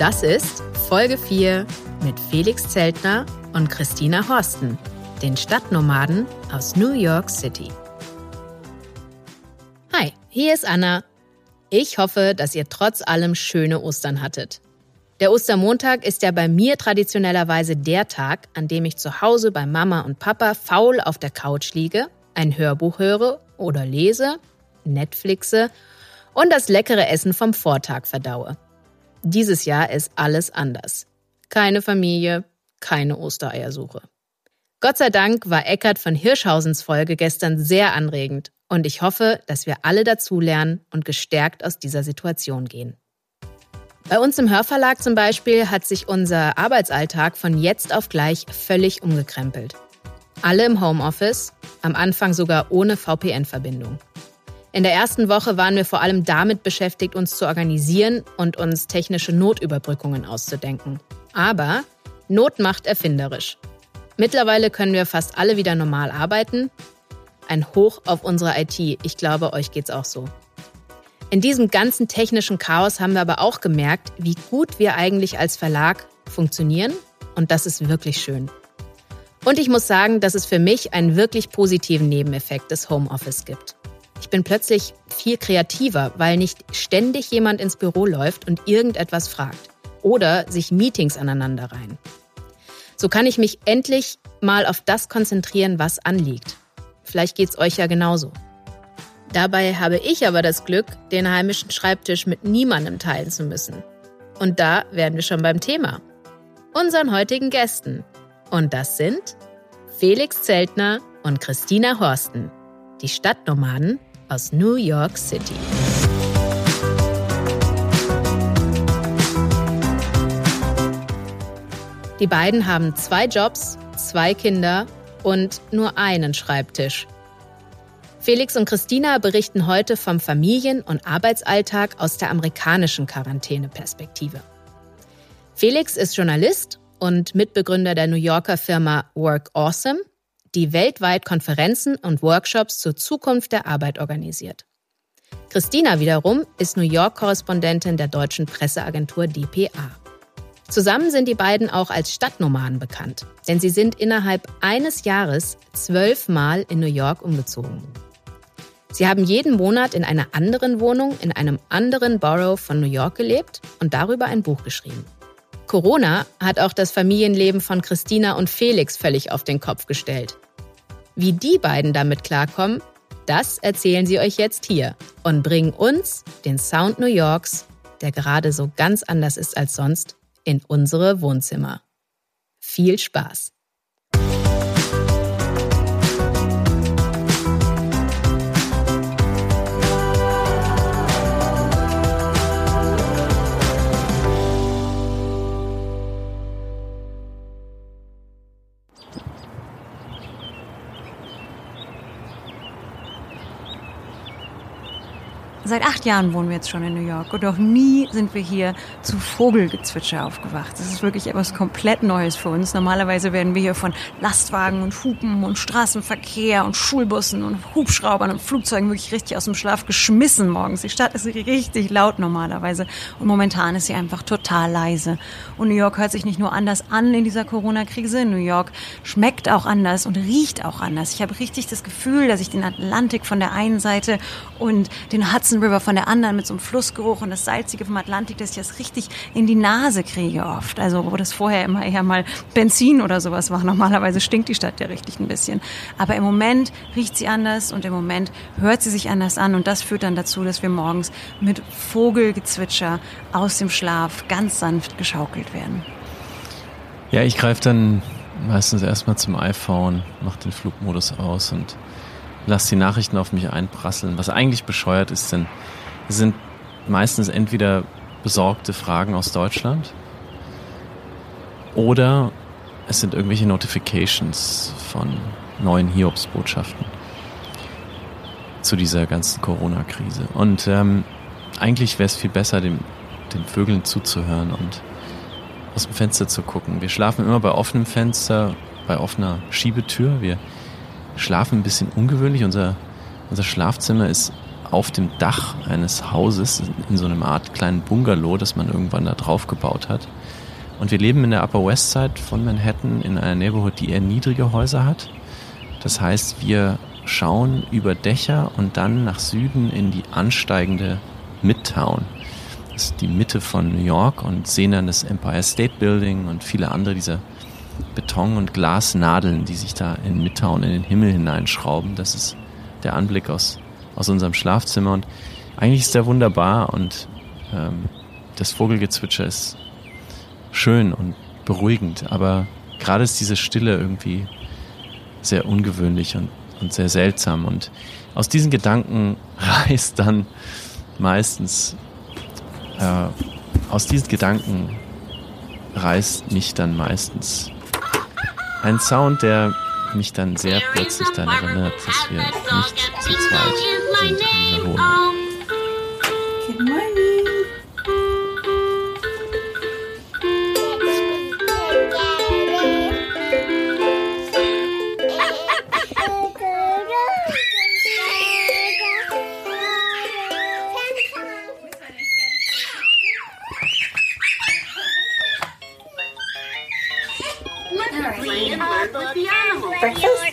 Das ist Folge 4 mit Felix Zeltner und Christina Horsten, den Stadtnomaden aus New York City. Hi, hier ist Anna. Ich hoffe, dass ihr trotz allem schöne Ostern hattet. Der Ostermontag ist ja bei mir traditionellerweise der Tag, an dem ich zu Hause bei Mama und Papa faul auf der Couch liege, ein Hörbuch höre oder lese, Netflixe und das leckere Essen vom Vortag verdaue. Dieses Jahr ist alles anders. Keine Familie, keine Ostereiersuche. Gott sei Dank war Eckart von Hirschhausens Folge gestern sehr anregend und ich hoffe, dass wir alle dazulernen und gestärkt aus dieser Situation gehen. Bei uns im Hörverlag zum Beispiel hat sich unser Arbeitsalltag von jetzt auf gleich völlig umgekrempelt. Alle im Homeoffice, am Anfang sogar ohne VPN-Verbindung. In der ersten Woche waren wir vor allem damit beschäftigt, uns zu organisieren und uns technische Notüberbrückungen auszudenken. Aber Not macht erfinderisch. Mittlerweile können wir fast alle wieder normal arbeiten. Ein Hoch auf unsere IT. Ich glaube, euch geht's auch so. In diesem ganzen technischen Chaos haben wir aber auch gemerkt, wie gut wir eigentlich als Verlag funktionieren. Und das ist wirklich schön. Und ich muss sagen, dass es für mich einen wirklich positiven Nebeneffekt des Homeoffice gibt. Ich bin plötzlich viel kreativer, weil nicht ständig jemand ins Büro läuft und irgendetwas fragt oder sich Meetings aneinander rein. So kann ich mich endlich mal auf das konzentrieren, was anliegt. Vielleicht geht's euch ja genauso. Dabei habe ich aber das Glück, den heimischen Schreibtisch mit niemandem teilen zu müssen. Und da werden wir schon beim Thema. Unseren heutigen Gästen. Und das sind Felix Zeltner und Christina Horsten, die Stadtnomaden aus New York City. Die beiden haben zwei Jobs, zwei Kinder und nur einen Schreibtisch. Felix und Christina berichten heute vom Familien- und Arbeitsalltag aus der amerikanischen Quarantäneperspektive. Felix ist Journalist und Mitbegründer der New Yorker Firma Work Awesome die weltweit Konferenzen und Workshops zur Zukunft der Arbeit organisiert. Christina wiederum ist New York-Korrespondentin der deutschen Presseagentur dpa. Zusammen sind die beiden auch als Stadtnomaden bekannt, denn sie sind innerhalb eines Jahres zwölfmal in New York umgezogen. Sie haben jeden Monat in einer anderen Wohnung in einem anderen Borough von New York gelebt und darüber ein Buch geschrieben. Corona hat auch das Familienleben von Christina und Felix völlig auf den Kopf gestellt. Wie die beiden damit klarkommen, das erzählen sie euch jetzt hier und bringen uns, den Sound New Yorks, der gerade so ganz anders ist als sonst, in unsere Wohnzimmer. Viel Spaß! Acht Jahren wohnen wir jetzt schon in New York und noch nie sind wir hier zu Vogelgezwitscher aufgewacht. Das ist wirklich etwas komplett Neues für uns. Normalerweise werden wir hier von Lastwagen und Hupen und Straßenverkehr und Schulbussen und Hubschraubern und Flugzeugen wirklich richtig aus dem Schlaf geschmissen morgens. Die Stadt ist richtig laut normalerweise und momentan ist sie einfach total leise. Und New York hört sich nicht nur anders an in dieser Corona-Krise. New York schmeckt auch anders und riecht auch anders. Ich habe richtig das Gefühl, dass ich den Atlantik von der einen Seite und den Hudson River von der anderen mit so einem Flussgeruch und das Salzige vom Atlantik, dass ich das richtig in die Nase kriege oft. Also wo das vorher immer eher mal Benzin oder sowas war. Normalerweise stinkt die Stadt ja richtig ein bisschen. Aber im Moment riecht sie anders und im Moment hört sie sich anders an und das führt dann dazu, dass wir morgens mit Vogelgezwitscher aus dem Schlaf ganz sanft geschaukelt werden. Ja, ich greife dann meistens erstmal zum iPhone, mache den Flugmodus aus und lasse die Nachrichten auf mich einprasseln. Was eigentlich bescheuert ist, denn sind meistens entweder besorgte Fragen aus Deutschland oder es sind irgendwelche Notifications von neuen Hiobsbotschaften zu dieser ganzen Corona-Krise. Und ähm, eigentlich wäre es viel besser, dem, den Vögeln zuzuhören und aus dem Fenster zu gucken. Wir schlafen immer bei offenem Fenster, bei offener Schiebetür. Wir schlafen ein bisschen ungewöhnlich. Unser, unser Schlafzimmer ist auf dem Dach eines Hauses in so einem Art kleinen Bungalow, das man irgendwann da drauf gebaut hat. Und wir leben in der Upper West Side von Manhattan in einer Neighborhood, die eher niedrige Häuser hat. Das heißt, wir schauen über Dächer und dann nach Süden in die ansteigende Midtown. Das ist die Mitte von New York und sehen dann das Empire State Building und viele andere dieser Beton- und Glasnadeln, die sich da in Midtown in den Himmel hineinschrauben. Das ist der Anblick aus, aus unserem Schlafzimmer und eigentlich ist der wunderbar und ähm, das Vogelgezwitscher ist schön und beruhigend, aber gerade ist diese Stille irgendwie sehr ungewöhnlich und, und sehr seltsam und aus diesen Gedanken reißt dann meistens äh, aus diesen Gedanken reißt mich dann meistens ein Sound, der mich dann sehr plötzlich daran erinnert, dass wir nicht zu zweit sind in dieser Wohnung. Good morning. Old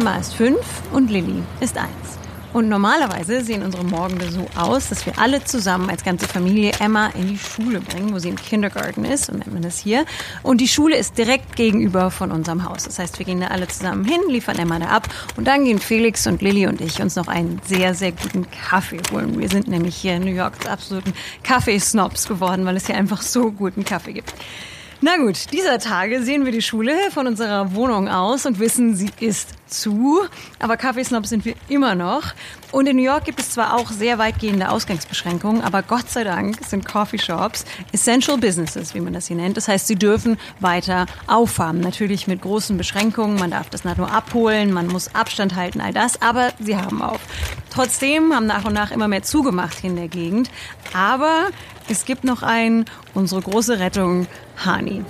Emma ist fünf und Lilly ist eins. Und normalerweise sehen unsere Morgende so aus, dass wir alle zusammen als ganze Familie Emma in die Schule bringen, wo sie im Kindergarten ist, so nennt man das hier. Und die Schule ist direkt gegenüber von unserem Haus. Das heißt, wir gehen da alle zusammen hin, liefern Emma da ab und dann gehen Felix und Lilly und ich uns noch einen sehr, sehr guten Kaffee holen. Wir sind nämlich hier in New York zu absoluten Kaffeesnobs geworden, weil es hier einfach so guten Kaffee gibt. Na gut, dieser Tage sehen wir die Schule von unserer Wohnung aus und wissen, sie ist zu. Aber Kaffeesnobs sind wir immer noch. Und in New York gibt es zwar auch sehr weitgehende Ausgangsbeschränkungen, aber Gott sei Dank sind Coffeeshops Essential Businesses, wie man das hier nennt. Das heißt, sie dürfen weiter aufhaben. Natürlich mit großen Beschränkungen. Man darf das nicht nur abholen, man muss Abstand halten, all das. Aber sie haben auf. Trotzdem haben nach und nach immer mehr zugemacht hier in der Gegend. Aber es gibt noch einen, unsere große Rettung, Hani.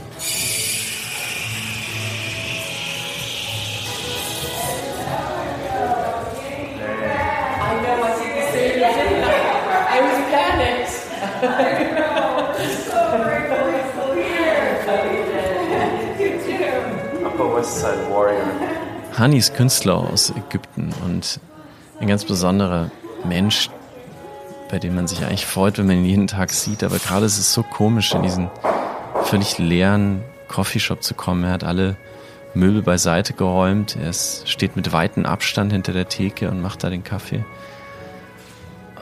Upper West Side Warrior. Hani ist Künstler aus Ägypten und ein ganz besonderer Mensch, bei dem man sich eigentlich freut, wenn man ihn jeden Tag sieht. Aber gerade ist es so komisch, in diesen völlig leeren Coffeeshop zu kommen. Er hat alle Möbel beiseite geräumt. Er ist, steht mit weitem Abstand hinter der Theke und macht da den Kaffee.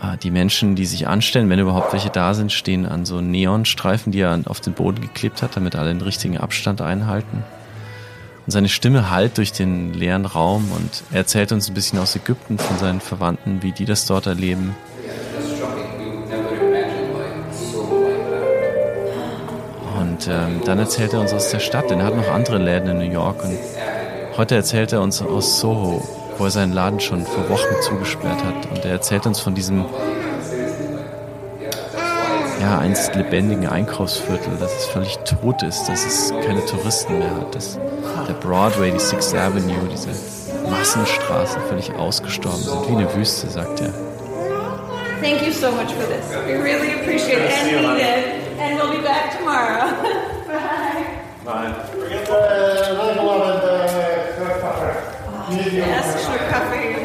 Ah, Die Menschen, die sich anstellen, wenn überhaupt welche da sind, stehen an so Neonstreifen, die er auf den Boden geklebt hat, damit alle den richtigen Abstand einhalten. Und seine Stimme hallt durch den leeren Raum und er erzählt uns ein bisschen aus Ägypten von seinen Verwandten, wie die das dort erleben. Und ähm, dann erzählt er uns aus der Stadt, denn er hat noch andere Läden in New York. Und heute erzählt er uns aus Soho, wo er seinen Laden schon vor Wochen zugesperrt hat. Und er erzählt uns von diesem ja, einst lebendigen Einkaufsviertel, dass es völlig tot ist, dass es keine Touristen mehr hat, dass der Broadway, die Sixth Avenue, diese Massenstraßen völlig ausgestorben sind, wie eine Wüste, sagt er. Thank you so much for this. We really appreciate it and need it. And we'll be back tomorrow. Der erste Schluck Kaffee.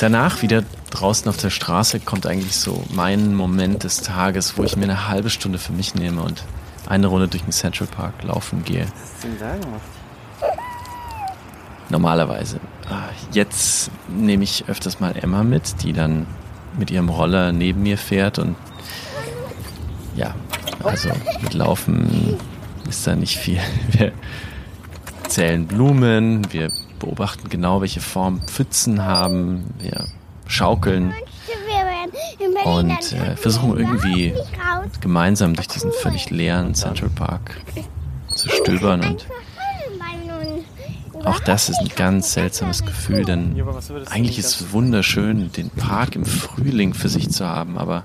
Danach wieder draußen auf der Straße kommt eigentlich so mein Moment des Tages, wo ich mir eine halbe Stunde für mich nehme und eine Runde durch den Central Park laufen gehe. Normalerweise. Ah, Jetzt nehme ich öfters mal Emma mit, die dann mit ihrem Roller neben mir fährt und ja, also mit Laufen ist da nicht viel. Wir zählen Blumen, wir beobachten genau, welche Form Pfützen haben, wir schaukeln und äh, versuchen irgendwie gemeinsam durch diesen völlig leeren Central Park zu stöbern und auch das ist ein ganz seltsames Gefühl, denn eigentlich ist es wunderschön, den Park im Frühling für sich zu haben, aber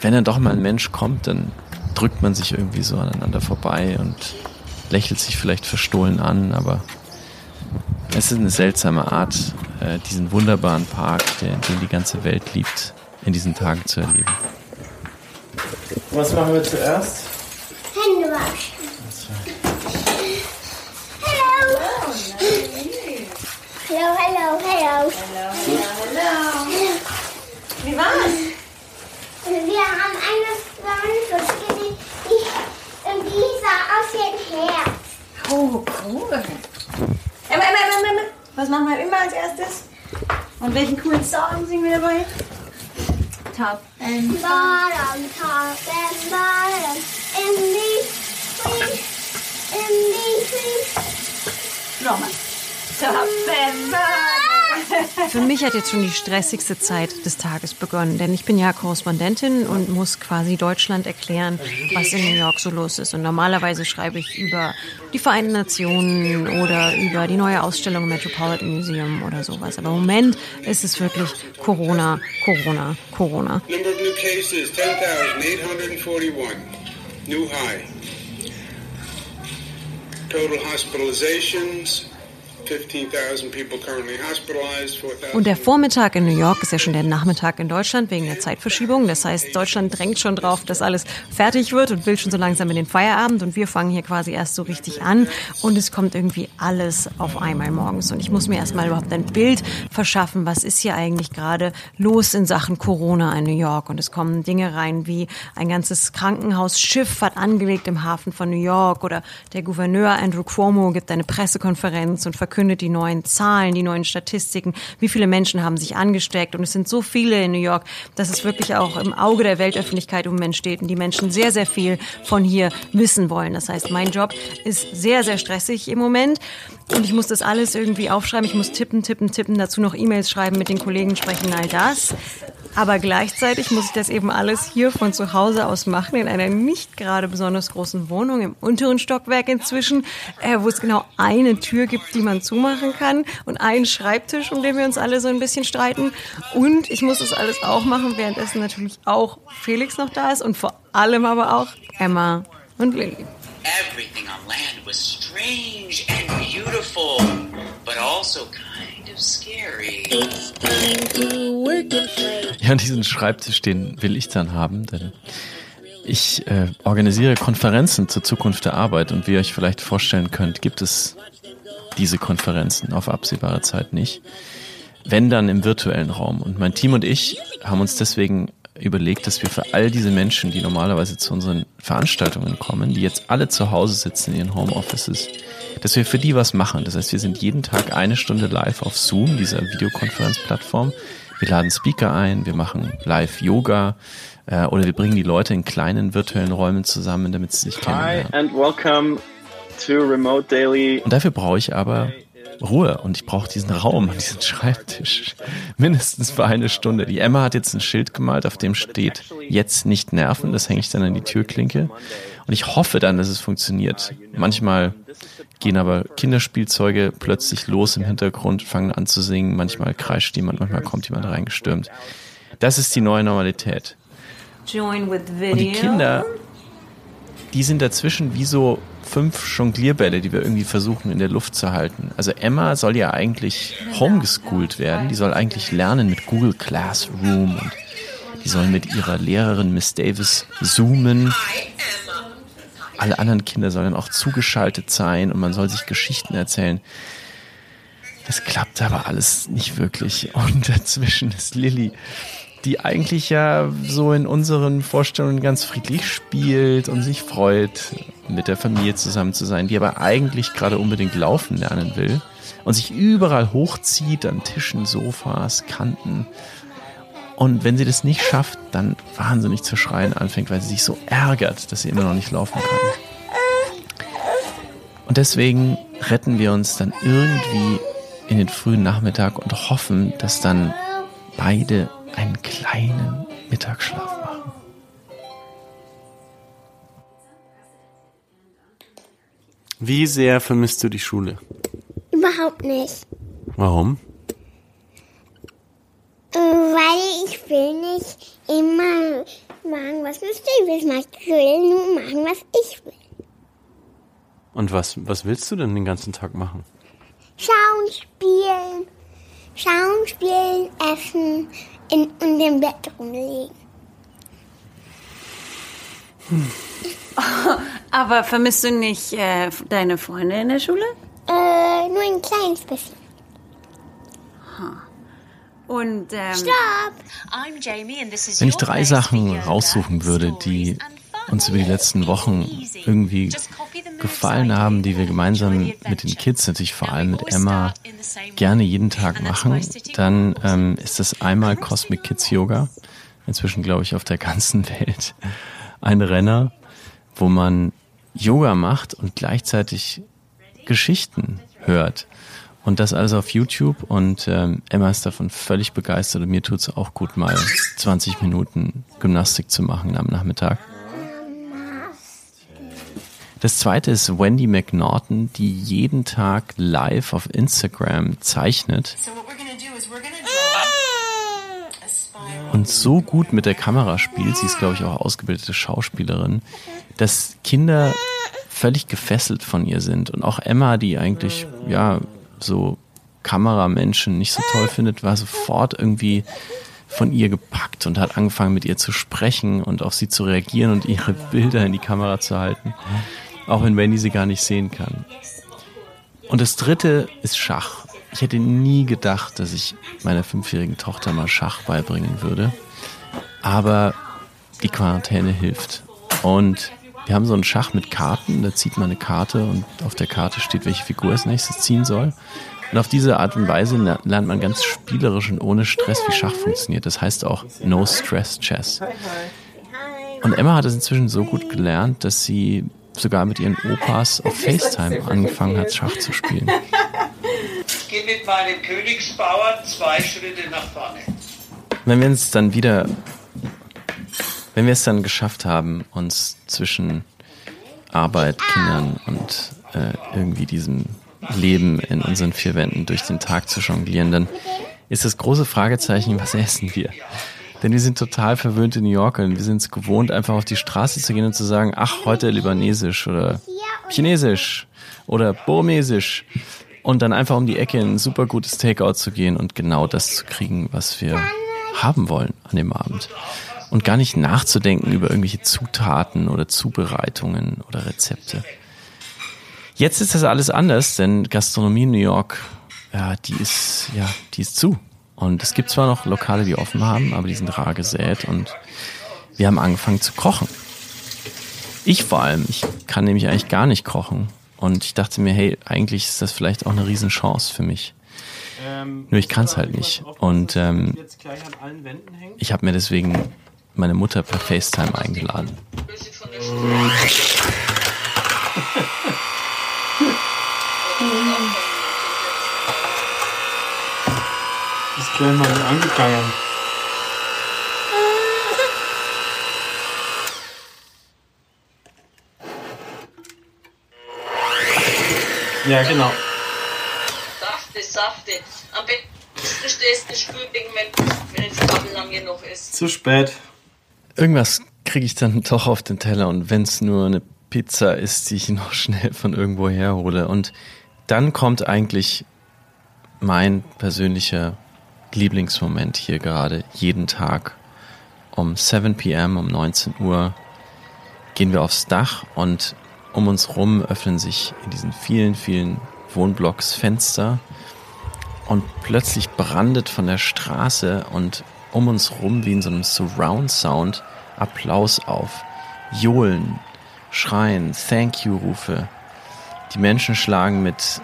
wenn dann doch mal ein Mensch kommt, dann drückt man sich irgendwie so aneinander vorbei und lächelt sich vielleicht verstohlen an, aber es ist eine seltsame Art, äh, diesen wunderbaren Park, den, den die ganze Welt liebt, in diesen Tagen zu erleben. Was machen wir zuerst? Hände waschen. Hello. Hello, hello, hello. Wie war's? Wir haben eine Freundin gesehen, die, und die sah aus wie ein Herz. Oh, cool. Emma, Emma, Emma, Emma. Was machen wir immer als erstes? Und welchen coolen Song singen wir dabei? Top and Bottom, top and bottom, in between, in between. Nochmal. Top and bottom. Für mich hat jetzt schon die stressigste Zeit des Tages begonnen, denn ich bin ja Korrespondentin und muss quasi Deutschland erklären, was in New York so los ist. Und normalerweise schreibe ich über die Vereinten Nationen oder über die neue Ausstellung im Metropolitan Museum oder sowas. Aber im Moment ist es wirklich Corona, Corona, Corona. Number of new cases 10,841. New high. Total hospitalizations Und der Vormittag in New York ist ja schon der Nachmittag in Deutschland wegen der Zeitverschiebung. Das heißt, Deutschland drängt schon drauf, dass alles fertig wird und will schon so langsam in den Feierabend. Und wir fangen hier quasi erst so richtig an. Und es kommt irgendwie alles auf einmal morgens. Und ich muss mir erstmal überhaupt ein Bild verschaffen, was ist hier eigentlich gerade los in Sachen Corona in New York. Und es kommen Dinge rein wie ein ganzes Krankenhausschiff hat angelegt im Hafen von New York oder der Gouverneur Andrew Cuomo gibt eine Pressekonferenz und verkündet die neuen Zahlen, die neuen Statistiken, wie viele Menschen haben sich angesteckt. Und es sind so viele in New York, dass es wirklich auch im Auge der Weltöffentlichkeit im Moment steht und die Menschen sehr, sehr viel von hier wissen wollen. Das heißt, mein Job ist sehr, sehr stressig im Moment. Und ich muss das alles irgendwie aufschreiben. Ich muss tippen, tippen, tippen, dazu noch E-Mails schreiben, mit den Kollegen sprechen, all das. Aber gleichzeitig muss ich das eben alles hier von zu Hause aus machen, in einer nicht gerade besonders großen Wohnung im unteren Stockwerk inzwischen, äh, wo es genau eine Tür gibt, die man zumachen kann und einen Schreibtisch, um den wir uns alle so ein bisschen streiten. Und ich muss das alles auch machen, währenddessen natürlich auch Felix noch da ist und vor allem aber auch Emma und Lilly. Everything on land was strange and beautiful, but also kind. Ja, und diesen Schreibtisch, den will ich dann haben, denn ich äh, organisiere Konferenzen zur Zukunft der Arbeit und wie ihr euch vielleicht vorstellen könnt, gibt es diese Konferenzen auf absehbare Zeit nicht. Wenn dann im virtuellen Raum. Und mein Team und ich haben uns deswegen überlegt, dass wir für all diese Menschen, die normalerweise zu unseren Veranstaltungen kommen, die jetzt alle zu Hause sitzen in ihren Homeoffices, dass wir für die was machen. Das heißt, wir sind jeden Tag eine Stunde live auf Zoom, dieser Videokonferenzplattform. Wir laden Speaker ein, wir machen live Yoga äh, oder wir bringen die Leute in kleinen virtuellen Räumen zusammen, damit sie sich Hi kennenlernen. and welcome to Remote Daily. Und dafür brauche ich aber Ruhe und ich brauche diesen Raum und diesen Schreibtisch. Mindestens für eine Stunde. Die Emma hat jetzt ein Schild gemalt, auf dem steht, jetzt nicht nerven. Das hänge ich dann an die Türklinke. Und ich hoffe dann, dass es funktioniert. Manchmal gehen aber Kinderspielzeuge plötzlich los im Hintergrund, fangen an zu singen. Manchmal kreischt jemand, manchmal kommt jemand reingestürmt. Das ist die neue Normalität. Und die Kinder, die sind dazwischen wie so fünf Jonglierbälle, die wir irgendwie versuchen in der Luft zu halten. Also Emma soll ja eigentlich homeschooled werden. Die soll eigentlich lernen mit Google Classroom und die soll mit ihrer Lehrerin Miss Davis zoomen. Alle anderen Kinder sollen auch zugeschaltet sein und man soll sich Geschichten erzählen. Das klappt aber alles nicht wirklich. Und dazwischen ist Lilly, die eigentlich ja so in unseren Vorstellungen ganz friedlich spielt und sich freut, mit der Familie zusammen zu sein, die aber eigentlich gerade unbedingt laufen lernen will und sich überall hochzieht an Tischen, Sofas, Kanten. Und wenn sie das nicht schafft, dann wahnsinnig zu schreien anfängt, weil sie sich so ärgert, dass sie immer noch nicht laufen kann. Und deswegen retten wir uns dann irgendwie in den frühen Nachmittag und hoffen, dass dann beide einen kleinen Mittagsschlaf machen. Wie sehr vermisst du die Schule? Überhaupt nicht. Warum? Äh, Weil ich will nicht immer machen, was du willst. Ich will nur machen, was ich will. Und was, was willst du denn den ganzen Tag machen? Schauen, spielen. Schauen, spielen, essen in, und im Bett rumlegen. Aber vermisst du nicht äh, deine Freunde in der Schule? Äh, nur ein kleines bisschen. Und ähm, Stopp! Wenn ich drei Sachen raussuchen würde, die uns über die letzten Wochen irgendwie gefallen haben, die wir gemeinsam mit den Kids, natürlich vor allem mit Emma, gerne jeden Tag machen, dann ähm, ist das einmal Cosmic Kids Yoga, inzwischen glaube ich auf der ganzen Welt ein Renner, wo man Yoga macht und gleichzeitig Geschichten hört. Und das alles auf YouTube und ähm, Emma ist davon völlig begeistert und mir tut es auch gut, mal 20 Minuten Gymnastik zu machen am Nachmittag. Das zweite ist Wendy McNaughton, die jeden Tag live auf Instagram zeichnet. Und so gut mit der Kamera spielt, sie ist glaube ich auch ausgebildete Schauspielerin, dass Kinder völlig gefesselt von ihr sind. Und auch Emma, die eigentlich ja so Kameramenschen nicht so toll findet, war sofort irgendwie von ihr gepackt und hat angefangen mit ihr zu sprechen und auf sie zu reagieren und ihre Bilder in die Kamera zu halten, auch wenn Wendy sie gar nicht sehen kann. Und das dritte ist Schach. Ich hätte nie gedacht, dass ich meiner fünfjährigen Tochter mal Schach beibringen würde. Aber die Quarantäne hilft. Und wir haben so einen Schach mit Karten, da zieht man eine Karte und auf der Karte steht, welche Figur als nächstes ziehen soll. Und auf diese Art und Weise lernt man ganz spielerisch und ohne Stress, wie Schach funktioniert. Das heißt auch No Stress Chess. Und Emma hat es inzwischen so gut gelernt, dass sie sogar mit ihren Opas auf FaceTime angefangen hat, Schach zu spielen. Ich gehe mit meinem Königsbauern zwei Schritte nach vorne. Wenn wir uns dann wieder, wenn wir es dann geschafft haben, uns zwischen Arbeit, Kindern und äh, irgendwie diesem Leben in unseren vier Wänden durch den Tag zu jonglieren, dann ist das große Fragezeichen, was essen wir? Denn wir sind total verwöhnte New Yorker und wir sind es gewohnt, einfach auf die Straße zu gehen und zu sagen, ach, heute libanesisch oder chinesisch oder burmesisch. Und dann einfach um die Ecke in ein super gutes Takeout zu gehen und genau das zu kriegen, was wir haben wollen an dem Abend. Und gar nicht nachzudenken über irgendwelche Zutaten oder Zubereitungen oder Rezepte. Jetzt ist das alles anders, denn Gastronomie in New York, ja, die ist, ja, die ist zu. Und es gibt zwar noch Lokale, die offen haben, aber die sind rar gesät und wir haben angefangen zu kochen. Ich vor allem, ich kann nämlich eigentlich gar nicht kochen. Und ich dachte mir, hey, eigentlich ist das vielleicht auch eine Riesenchance für mich. Nur ich kann es halt nicht. Und ähm, ich habe mir deswegen meine Mutter per FaceTime eingeladen. Gleich mal angegangen. Ja, genau. Safte, Safte. Am besten stehst du Spülbecken, wenn, wenn das Kabel lang genug ist. Zu spät. Irgendwas kriege ich dann doch auf den Teller und wenn es nur eine Pizza ist, die ich noch schnell von irgendwo herhole. Und dann kommt eigentlich mein persönlicher Lieblingsmoment hier gerade jeden Tag. Um 7 p.m., um 19 Uhr gehen wir aufs Dach und um uns rum öffnen sich in diesen vielen, vielen Wohnblocks Fenster und plötzlich brandet von der Straße und um uns rum wie in so einem Surround Sound Applaus auf, Johlen, Schreien, Thank you Rufe. Die Menschen schlagen mit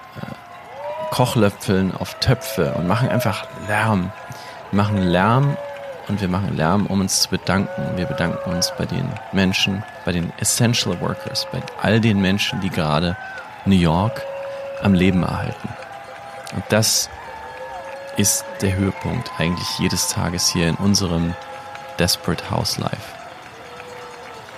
Kochlöpfeln auf Töpfe und machen einfach Lärm. Wir machen Lärm und wir machen Lärm, um uns zu bedanken. Wir bedanken uns bei den Menschen, bei den Essential Workers, bei all den Menschen, die gerade New York am Leben erhalten. Und das ist der Höhepunkt eigentlich jedes Tages hier in unserem Desperate House Life.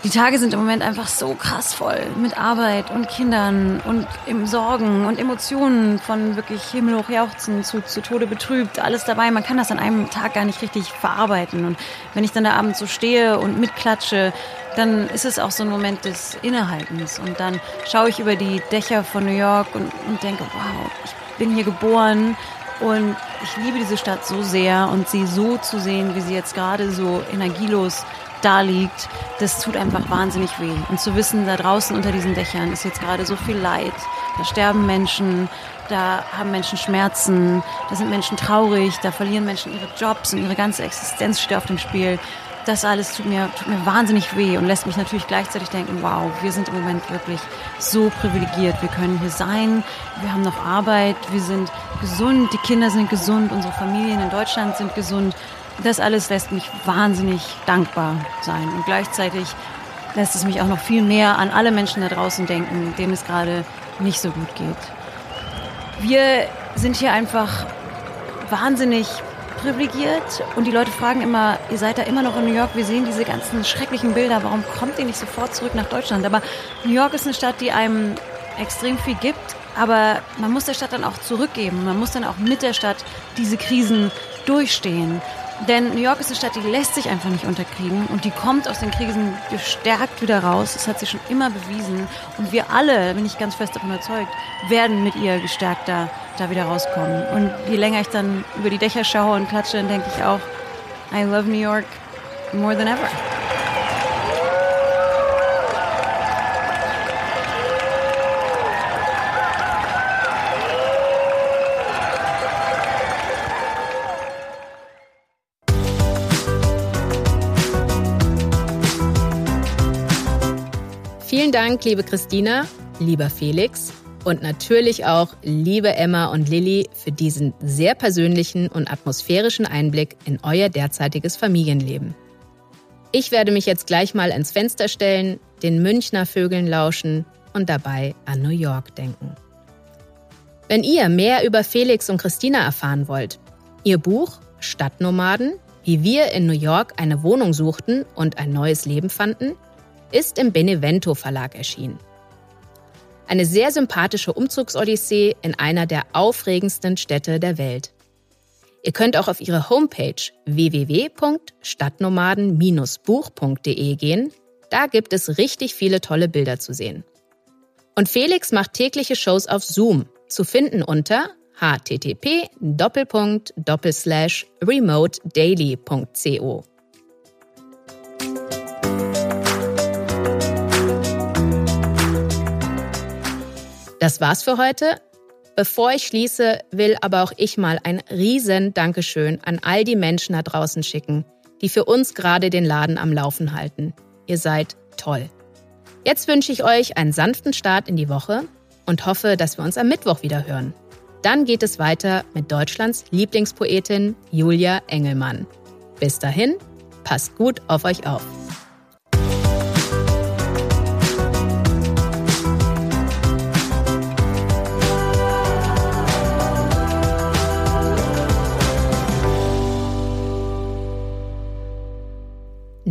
Die Tage sind im Moment einfach so krass voll mit Arbeit und Kindern und Sorgen und Emotionen von wirklich himmelhoch jauchzen zu, zu Tode betrübt, alles dabei. Man kann das an einem Tag gar nicht richtig verarbeiten. Und wenn ich dann da abends so stehe und mitklatsche, dann ist es auch so ein Moment des Innehaltens. Und dann schaue ich über die Dächer von New York und, und denke, wow, ich bin hier geboren und ich liebe diese Stadt so sehr und sie so zu sehen, wie sie jetzt gerade so energielos da liegt, das tut einfach wahnsinnig weh. Und zu wissen, da draußen unter diesen Dächern ist jetzt gerade so viel Leid. Da sterben Menschen, da haben Menschen Schmerzen, da sind Menschen traurig, da verlieren Menschen ihre Jobs und ihre ganze Existenz steht auf dem Spiel. Das alles tut mir, tut mir wahnsinnig weh und lässt mich natürlich gleichzeitig denken, wow, wir sind im Moment wirklich so privilegiert. Wir können hier sein, wir haben noch Arbeit, wir sind gesund, die Kinder sind gesund, unsere Familien in Deutschland sind gesund das alles lässt mich wahnsinnig dankbar sein. Und gleichzeitig lässt es mich auch noch viel mehr an alle Menschen da draußen denken, denen es gerade nicht so gut geht. Wir sind hier einfach wahnsinnig privilegiert und die Leute fragen immer, ihr seid da immer noch in New York, wir sehen diese ganzen schrecklichen Bilder, warum kommt ihr nicht sofort zurück nach Deutschland? Aber New York ist eine Stadt, die einem extrem viel gibt, aber man muss der Stadt dann auch zurückgeben. Man muss dann auch mit der Stadt diese Krisen durchstehen. Denn New York ist eine Stadt, die lässt sich einfach nicht unterkriegen und die kommt aus den Krisen gestärkt wieder raus. Das hat sie schon immer bewiesen. Und wir alle, bin ich ganz fest davon überzeugt, werden mit ihr gestärkter da wieder rauskommen. Und je länger ich dann über die Dächer schaue und klatsche, dann denke ich auch, I love New York more than ever. Dank, liebe Christina, lieber Felix und natürlich auch liebe Emma und Lilly für diesen sehr persönlichen und atmosphärischen Einblick in euer derzeitiges Familienleben. Ich werde mich jetzt gleich mal ins Fenster stellen, den Münchner Vögeln lauschen und dabei an New York denken. Wenn ihr mehr über Felix und Christina erfahren wollt, ihr Buch Stadtnomaden, wie wir in New York eine Wohnung suchten und ein neues Leben fanden, ist im Benevento Verlag erschienen. Eine sehr sympathische Umzugsodyssee in einer der aufregendsten Städte der Welt. Ihr könnt auch auf ihre Homepage www.stadtnomaden-buch.de gehen. Da gibt es richtig viele tolle Bilder zu sehen. Und Felix macht tägliche Shows auf Zoom, zu finden unter http Das war's für heute. Bevor ich schließe, will aber auch ich mal ein riesen Dankeschön an all die Menschen da draußen schicken, die für uns gerade den Laden am Laufen halten. Ihr seid toll. Jetzt wünsche ich euch einen sanften Start in die Woche und hoffe, dass wir uns am Mittwoch wieder hören. Dann geht es weiter mit Deutschlands Lieblingspoetin Julia Engelmann. Bis dahin, passt gut auf euch auf.